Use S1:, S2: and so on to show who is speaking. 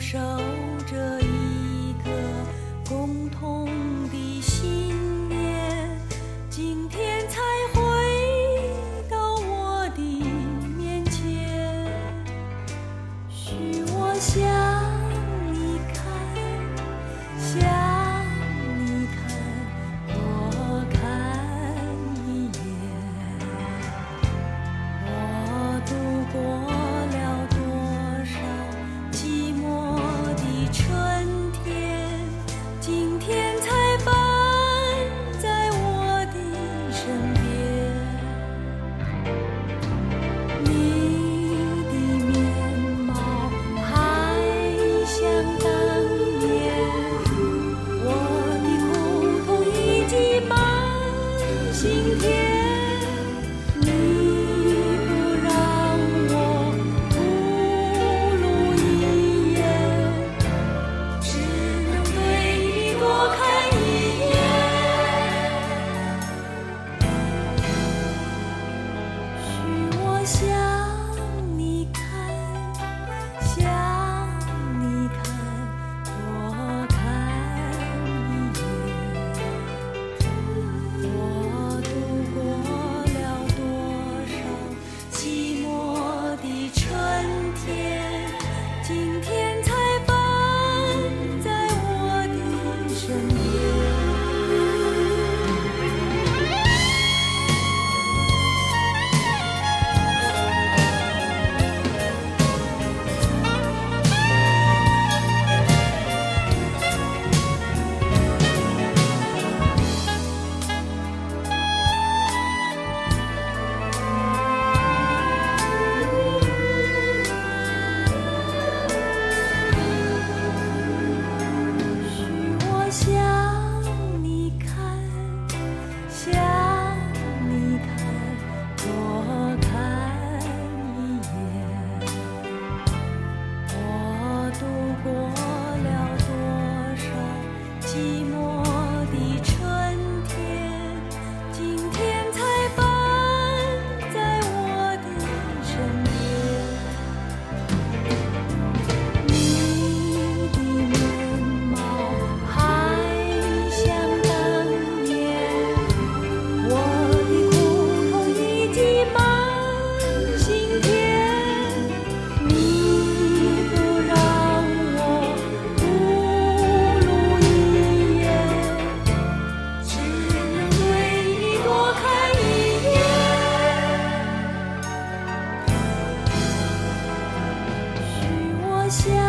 S1: 守着一个共同的信念。今天想。